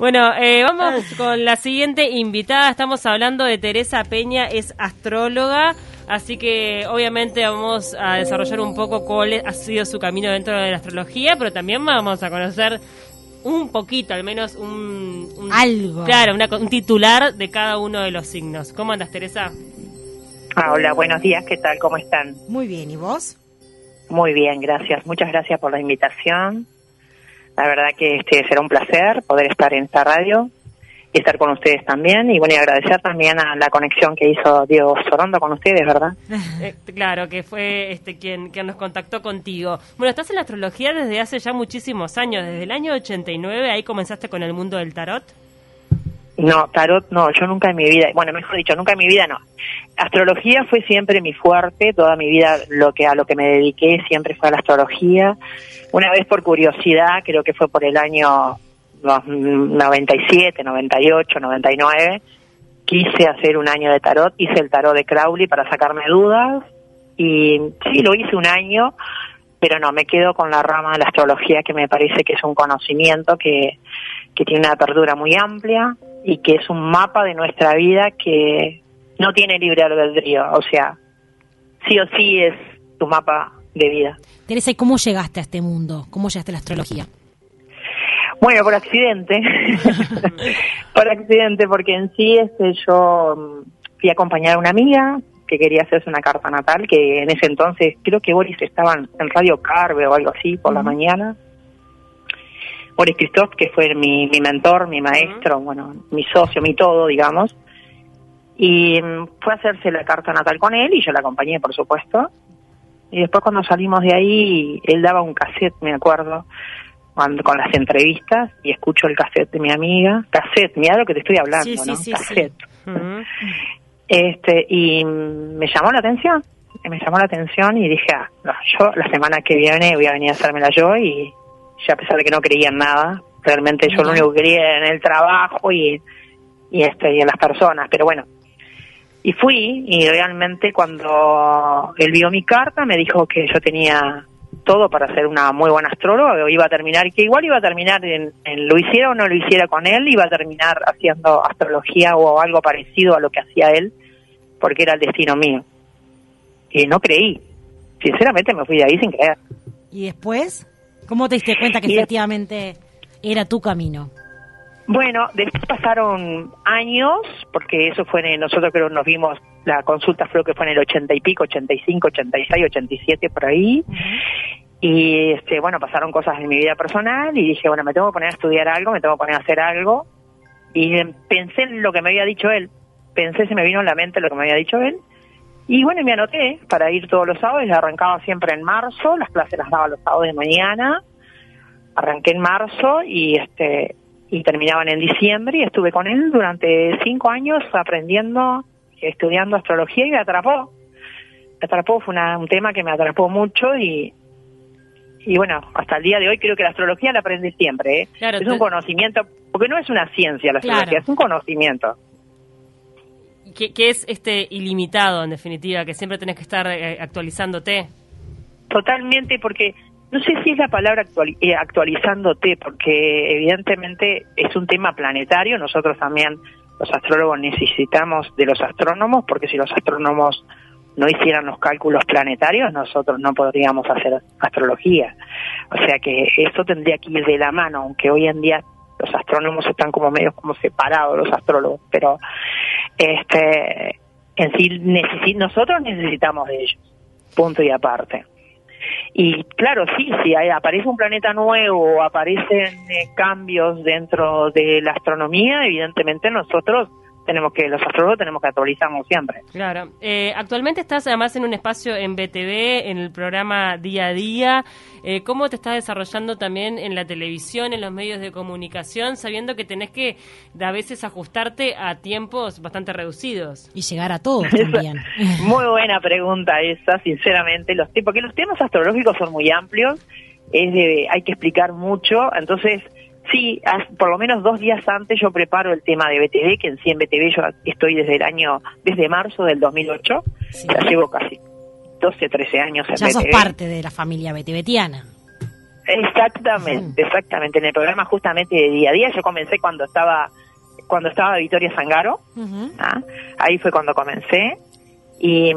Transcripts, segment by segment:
Bueno, eh, vamos con la siguiente invitada. Estamos hablando de Teresa Peña, es astróloga. Así que obviamente vamos a desarrollar un poco cuál ha sido su camino dentro de la astrología, pero también vamos a conocer un poquito, al menos un... Algo. Claro, un titular de cada uno de los signos. ¿Cómo andas, Teresa? Ah, hola, buenos días, ¿qué tal? ¿Cómo están? Muy bien, ¿y vos? Muy bien, gracias. Muchas gracias por la invitación. La verdad que este será un placer poder estar en esta radio y estar con ustedes también. Y bueno, y agradecer también a la conexión que hizo Diego Sorondo con ustedes, ¿verdad? Eh, claro, que fue este quien, quien nos contactó contigo. Bueno, estás en la astrología desde hace ya muchísimos años, desde el año 89, ahí comenzaste con el mundo del tarot. No, tarot no, yo nunca en mi vida, bueno, mejor dicho, nunca en mi vida no. Astrología fue siempre mi fuerte, toda mi vida lo que a lo que me dediqué siempre fue a la astrología. Una vez por curiosidad, creo que fue por el año 97, 98, 99, quise hacer un año de tarot, hice el tarot de Crowley para sacarme dudas y sí, lo hice un año, pero no, me quedo con la rama de la astrología que me parece que es un conocimiento que, que tiene una apertura muy amplia y que es un mapa de nuestra vida que no tiene libre albedrío, o sea, sí o sí es tu mapa de vida. Teresa, ¿y cómo llegaste a este mundo? ¿Cómo llegaste a la astrología? Bueno, por accidente. por accidente, porque en sí este, yo mm, fui a acompañar a una amiga que quería hacerse una carta natal, que en ese entonces creo que Boris estaban en Radio Carve o algo así por la mañana. Boris Christoph, que fue mi, mi mentor, mi maestro, bueno, mi socio, mi todo, digamos. Y mm, fue a hacerse la carta natal con él y yo la acompañé, por supuesto. Y después cuando salimos de ahí, él daba un cassette, me acuerdo, cuando, con las entrevistas y escucho el cassette de mi amiga. Cassette, mira lo que te estoy hablando, ¿no? cassette. Este, y me llamó la atención, me llamó la atención y dije, ah, yo la semana que viene voy a venir a hacérmela yo y ya a pesar de que no creía en nada, realmente yo lo único que quería era en el trabajo y, y, este, y en las personas, pero bueno, y fui y realmente cuando él vio mi carta me dijo que yo tenía todo para ser una muy buena astróloga, iba a terminar, que igual iba a terminar en, lo hiciera o no lo hiciera con él, iba a terminar haciendo astrología o algo parecido a lo que hacía él, porque era el destino mío. Y no creí, sinceramente me fui de ahí sin creer. ¿Y después? ¿Cómo te diste cuenta que efectivamente era tu camino? Bueno, después pasaron años, porque eso fue en, nosotros creo nos vimos, la consulta creo que fue en el ochenta y pico, ochenta y cinco, ochenta y seis, ochenta y siete, por ahí. Y este, bueno, pasaron cosas en mi vida personal y dije, bueno, me tengo que poner a estudiar algo, me tengo que poner a hacer algo. Y pensé en lo que me había dicho él. Pensé, se me vino en la mente lo que me había dicho él. Y bueno, me anoté para ir todos los sábados. y arrancaba siempre en marzo, las clases las daba los sábados de mañana. Arranqué en marzo y este y terminaban en diciembre y estuve con él durante cinco años aprendiendo, estudiando astrología y me atrapó. Me atrapó, fue un tema que me atrapó mucho y, y bueno, hasta el día de hoy creo que la astrología la aprende siempre. ¿eh? es un conocimiento, porque no es una ciencia la astrología, es un conocimiento. Que, que, es este ilimitado en definitiva, que siempre tenés que estar eh, actualizándote. Totalmente, porque no sé si es la palabra eh, actualizándote, porque evidentemente es un tema planetario, nosotros también los astrólogos necesitamos de los astrónomos, porque si los astrónomos no hicieran los cálculos planetarios, nosotros no podríamos hacer astrología. O sea que eso tendría que ir de la mano, aunque hoy en día los astrónomos están como medios como separados los astrólogos, pero este en sí nosotros necesitamos de ellos, punto y aparte. Y claro, sí, si aparece un planeta nuevo aparecen eh, cambios dentro de la astronomía, evidentemente nosotros tenemos que, los astrólogos tenemos que actualizarnos siempre. Claro. Eh, actualmente estás además en un espacio en BTV, en el programa Día a Día. Eh, ¿Cómo te estás desarrollando también en la televisión, en los medios de comunicación, sabiendo que tenés que a veces ajustarte a tiempos bastante reducidos? Y llegar a todos también. muy buena pregunta esa, sinceramente, los porque los temas astrológicos son muy amplios, es de, hay que explicar mucho, entonces Sí, por lo menos dos días antes yo preparo el tema de BTV, que en sí en BTV yo estoy desde el año, desde marzo del 2008, ya llevo casi 12, 13 años en ya sos parte de la familia BTVtiana. Exactamente, exactamente. En el programa justamente de día a día, yo comencé cuando estaba cuando estaba Victoria Zangaro. ¿ah? ahí fue cuando comencé y,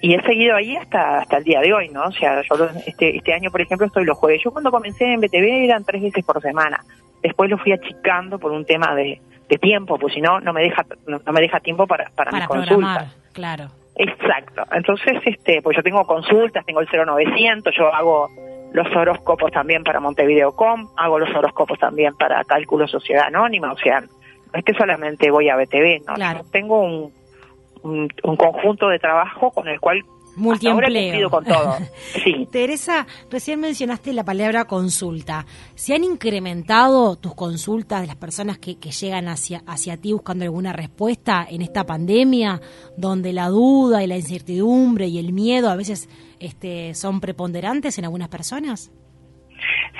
y he seguido ahí hasta hasta el día de hoy, ¿no? O sea, yo este este año, por ejemplo, estoy los jueves. Yo cuando comencé en BTV eran tres veces por semana. Después lo fui achicando por un tema de, de tiempo, pues si no no me deja no, no me deja tiempo para para, Para mis consultas. claro. Exacto. Entonces, este, pues yo tengo consultas, tengo el 0900, yo hago los horóscopos también para Montevideocom, hago los horóscopos también para Cálculo Sociedad Anónima, o sea, no es que solamente voy a BTV, ¿no? Claro. Yo tengo un, un, un conjunto de trabajo con el cual Multiempleo. con todo. Sí. Teresa, recién mencionaste la palabra consulta. ¿Se han incrementado tus consultas de las personas que, que llegan hacia, hacia ti buscando alguna respuesta en esta pandemia, donde la duda y la incertidumbre y el miedo a veces este, son preponderantes en algunas personas?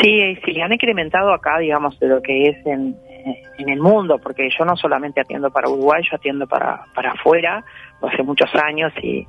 Sí, sí, han incrementado acá, digamos, de lo que es en, en el mundo, porque yo no solamente atiendo para Uruguay, yo atiendo para, para afuera, hace muchos años, y,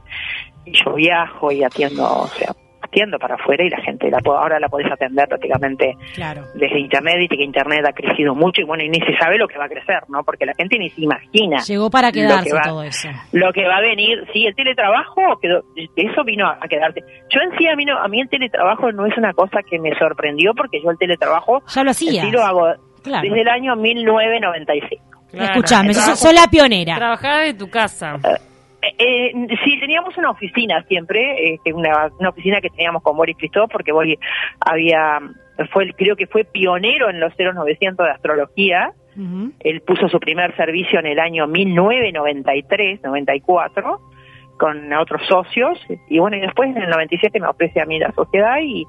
y yo viajo y atiendo, o sea, atiendo para afuera y la gente la ahora la podés atender prácticamente Claro. desde internet, y que internet ha crecido mucho y bueno, y ni se sabe lo que va a crecer, ¿no? Porque la gente ni se imagina. Llegó para que quedarse va- todo eso. lo que va a venir, sí, el teletrabajo, quedó, eso vino a, a quedarse. Yo en sí, a mí, no, a mí el teletrabajo no es una cosa que me sorprendió, porque yo el teletrabajo Ya lo sí lo hago Claro. desde el año 1995. Claro. Escuchame, sos, sos la pionera. Trabajaba de tu casa. Eh, eh, sí, teníamos una oficina siempre, este, una, una oficina que teníamos con Boris Christoph, porque Boris había, fue, el- creo que fue pionero en los 0900 de astrología. Él puso su primer servicio en el año 1993, 94, con otros socios. Y bueno, y después en el 97 me ofrece a mí la sociedad y,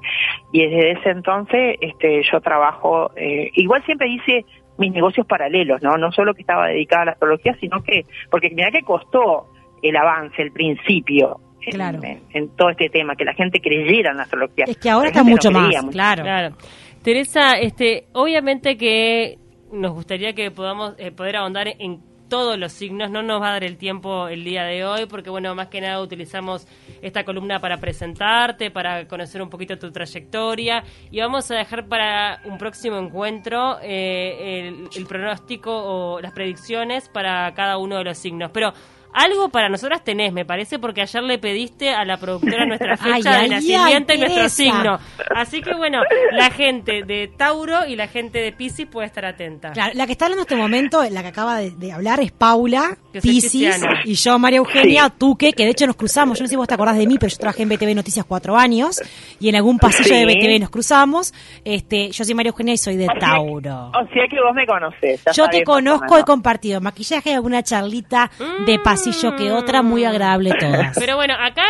y desde ese entonces este, yo trabajo, eh, igual siempre hice mis negocios paralelos, ¿no? No solo que estaba dedicada a la astrología, sino que, porque mira que costó el avance, el principio. en- Claro. En, en todo este tema, que la gente creyera en la astrología. Es que ahora La está no mucho más, claro. Claro. Teresa, este, obviamente que nos gustaría que podamos eh, poder ahondar en todos los signos, no nos va a dar el tiempo el día de hoy, porque bueno, más que nada utilizamos esta columna para presentarte, para conocer un poquito tu trayectoria, y vamos a dejar para un próximo encuentro eh, el, el pronóstico o las predicciones para cada uno de los signos. Pero algo para nosotras tenés, me parece, porque ayer le pediste a la productora nuestra fecha ay, de nacimiento y nuestro signo. Así que bueno, la gente de Tauro y la gente de Piscis puede estar atenta. Claro, la que está hablando en este momento, la que acaba de, de hablar es Paula, pisciana. y yo, María Eugenia Sí. Tuque, que de hecho nos cruzamos. Yo no sé si vos te acordás de mí, pero yo trabajé en BTV Noticias cuatro años, y en algún pasillo Sí. de BTV nos cruzamos. Este, yo soy María Eugenia y soy de O sea que- Tauro. O sea que vos me conocés. Yo te conozco, he compartido maquillaje y alguna charlita de pasillo que otra, muy agradable todas. Pero bueno, acá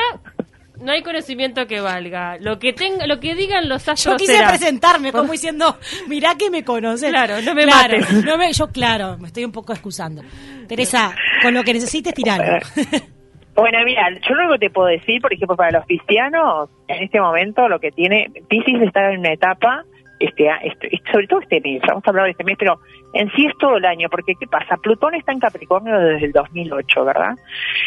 no hay conocimiento que valga. Lo que tenga, lo que digan los Yo astros quise será. presentarme como diciendo, mirá que me conoces. Claro, no me Claro, mates. no me- yo, claro, me estoy un poco excusando. Teresa, con lo que necesites, tiralo. Bueno, mira, yo lo que te puedo decir, por ejemplo, para los cristianos, en este momento lo que tiene, Pisces está en una etapa, este, este- sobre todo este mes, vamos a hablar de este mes, pero en sí es todo el año, porque ¿qué pasa? Plutón está en Capricornio desde el 2008, ¿verdad?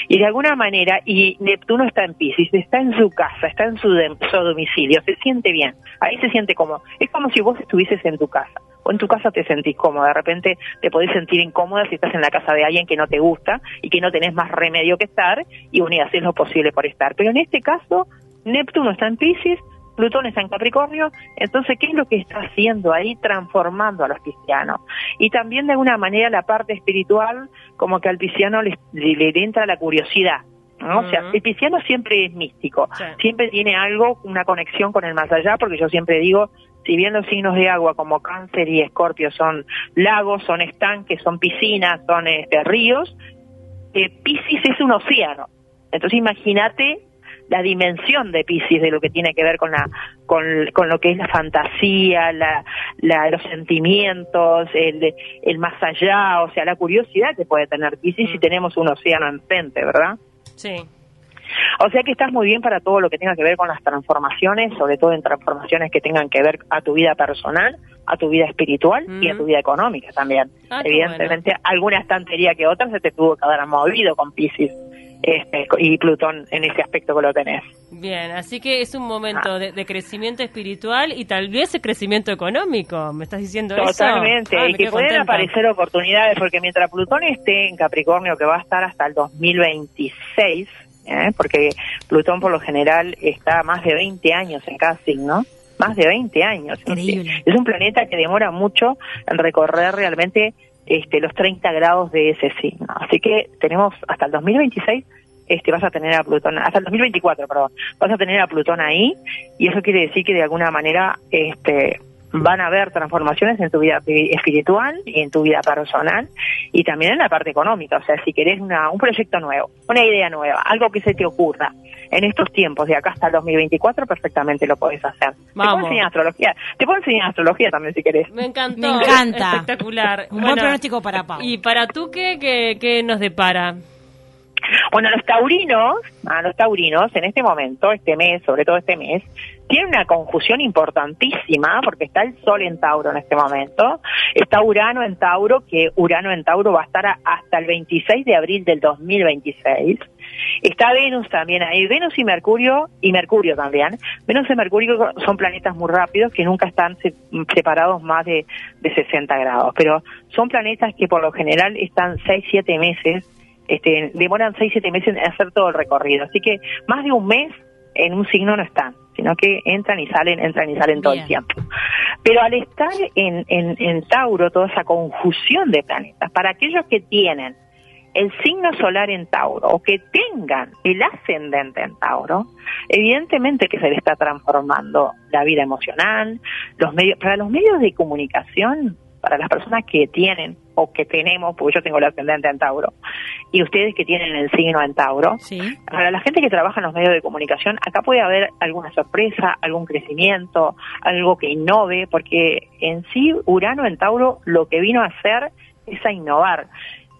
Y de alguna manera, y Neptuno está en Pisces, está en su casa, está en su, de- su domicilio, se siente bien, ahí se siente como, es como si vos estuvieses en tu casa, o en tu casa te sentís cómoda, de repente te podés sentir incómoda si estás en la casa de alguien que no te gusta y que no tenés más remedio que estar, y bueno, y haces lo posible por estar. Pero en este caso, Neptuno está en Pisces, Plutón está en Capricornio, entonces, ¿qué es lo que está haciendo ahí? Transformando a los cristianos. Y también, de alguna manera, la parte espiritual, como que al pisciano le, le- le entra la curiosidad. ¿no? O sea, el pisciano siempre es místico, Sí. siempre tiene algo, una conexión con el más allá, porque yo siempre digo, si bien los signos de agua como cáncer y escorpio son lagos, son estanques, son piscinas, son este, ríos, eh, Piscis es un océano. Entonces imagínate la dimensión de Piscis de lo que tiene que ver con la con, con lo que es la fantasía, la, la- los sentimientos, el, el más allá, o sea, la curiosidad que puede tener Piscis si Mm. tenemos un océano enfrente, ¿verdad? Sí. O sea que estás muy bien para todo lo que tenga que ver con las transformaciones, sobre todo en transformaciones que tengan que ver a tu vida personal, a tu vida espiritual y a Mm. tu vida económica también. Ah, Evidentemente, alguna estantería que otra se te tuvo que haber movido con Pisces este, y Plutón en ese aspecto que lo tenés. Bien, así que es un momento ah. de, crecimiento espiritual y tal vez de crecimiento económico, ¿me estás diciendo eso? Totalmente, ah, y que pueden aparecer oportunidades, porque mientras Plutón esté en Capricornio, que va a estar hasta el 2026, ¿eh? porque Plutón por lo general está más de 20 años en cada signo, más de 20 años. Es un planeta que demora mucho en recorrer realmente este, los 30 grados de ese signo. Así que tenemos hasta el 2026 este, vas a tener a Plutón, hasta el 2024, perdón, vas a tener a Plutón ahí y eso quiere decir que de alguna manera este, van a haber transformaciones en tu vida espiritual y en tu vida personal y también en la parte económica. O sea, si querés una, un proyecto nuevo, una idea nueva, algo que se te ocurra en estos tiempos, de acá hasta el 2024, perfectamente lo podés hacer. Te puedo enseñar astrología. Te puedo enseñar astrología también si querés. Me encantó. Me encanta. Espectacular. Un buen pronóstico para Pau. ¿Y para tú qué, qué, qué nos depara? Bueno, los taurinos, a los taurinos en este momento, este mes, sobre todo este mes, tiene una conjunción importantísima porque está el Sol en Tauro en este momento, está Urano en Tauro, que Urano en Tauro va a estar hasta el 26 de abril del 2026. Está Venus también ahí, Venus y Mercurio, y Mercurio también. Venus y Mercurio son planetas muy rápidos que nunca están separados más de, de 60 grados, pero son planetas que por lo general están 6-7 meses este, demoran 6-7 meses en hacer todo el recorrido. Así que más de un mes en un signo no están, sino que entran y salen, entran y salen todo el tiempo. Pero al estar en, en, en Tauro, toda esa confusión de planetas, para aquellos que tienen el signo solar en Tauro o que tengan el ascendente en Tauro, evidentemente que se le está transformando la vida emocional, los medios, para los medios de comunicación para las personas que tienen o que tenemos, porque yo tengo el ascendente en Tauro, y ustedes que tienen el signo en Tauro, para la gente que trabaja en los medios de comunicación, acá puede haber alguna sorpresa, algún crecimiento, algo que innove, porque en sí Urano en Tauro lo que vino a hacer es a innovar.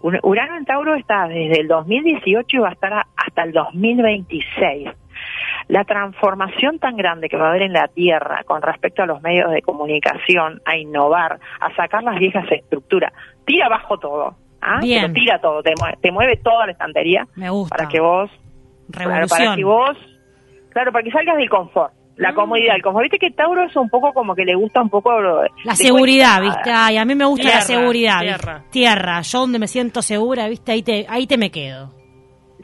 Urano en Tauro está desde el 2018 y va a estar hasta el 2026 la transformación tan grande que va a haber en la Tierra con respecto a los medios de comunicación, a innovar, a sacar las viejas estructuras, tira abajo todo. ¿ah? tira todo, te mueve, toda la estantería Me gusta. para que vos, claro, para que vos, claro, para que salgas del confort la mm. comodidad, el confort. Viste que Tauro es un poco como que le gusta un poco... La seguridad, ¿viste? Ay, a mí me gusta la seguridad. Tierra. tierra. Yo donde me siento segura, ¿viste? Ahí te, ahí te me quedo.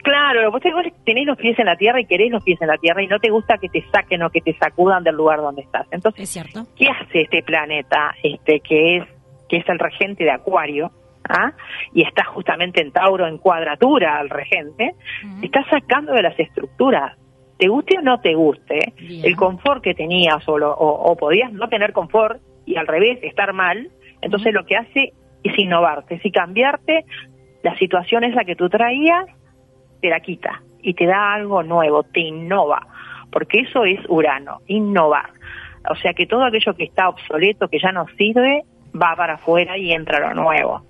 Claro, vos tenés los pies en la tierra y querés los pies en la tierra y no te gusta que te saquen o que te sacudan del lugar donde estás. Entonces, es cierto. ¿qué hace este planeta, este que es que es el regente de Acuario? ¿ah? y está justamente en Tauro en cuadratura al regente, está sacando de las estructuras. Te guste o no te guste, el confort que tenías o, o, podías no tener confort y al revés estar mal, entonces lo que hace es innovarte, es cambiarte la situación esa que tú traías te la quita y te da algo nuevo, te innova, porque eso es Urano, innovar. O sea que todo aquello que está obsoleto, que ya no sirve, va para afuera y entra lo nuevo.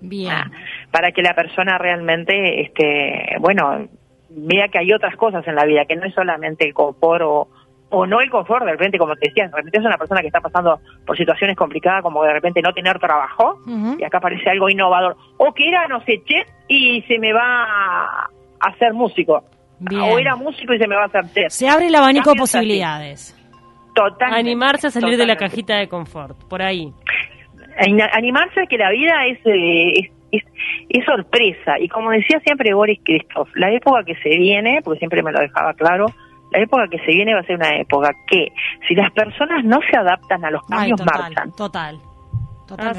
Bien. Ah, para que la persona realmente, este, bueno, vea que hay otras cosas en la vida, que no es solamente el confort o, o no el confort, de repente, como te decía, de repente es una persona que está pasando por situaciones complicadas, como de repente no tener trabajo, y acá aparece algo innovador, o que era, no sé, che, y se me va a ser músico. O era músico y se me va a hacer chef. Se abre el abanico de posibilidades. Totalmente. Animarse a salir de la cajita de confort, por ahí. Animarse a que la vida eh, es, es, es, sorpresa. Y como decía siempre Boris Christoph, la época que se viene, porque siempre me lo dejaba claro, la época que se viene va a ser una época que si las personas no se adaptan a los cambios marchan. Total.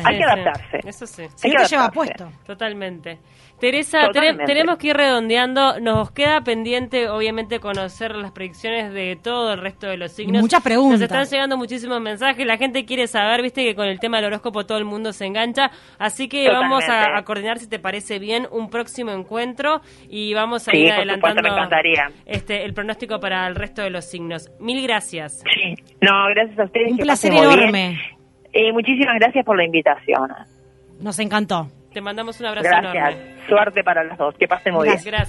Hay que adaptarse. Eso sí. Hay que lleva puesto. Totalmente. Teresa, tenemos que ir redondeando. Nos queda pendiente, obviamente, conocer las predicciones de todo el resto de los signos. Muchas preguntas. Nos están llegando muchísimos mensajes. La gente quiere saber, viste, que con el tema del horóscopo todo el mundo se engancha. Así que vamos a, coordinar, si te parece bien, un próximo encuentro y vamos a ir adelantando este, el pronóstico para el resto de los signos. Mil gracias. Sí. No, gracias a ustedes. Un placer enorme. Eh, muchísimas gracias por la invitación. Nos encantó. Te mandamos un abrazo Gracias. Suerte para las dos. Que pasen muy bien. Gracias.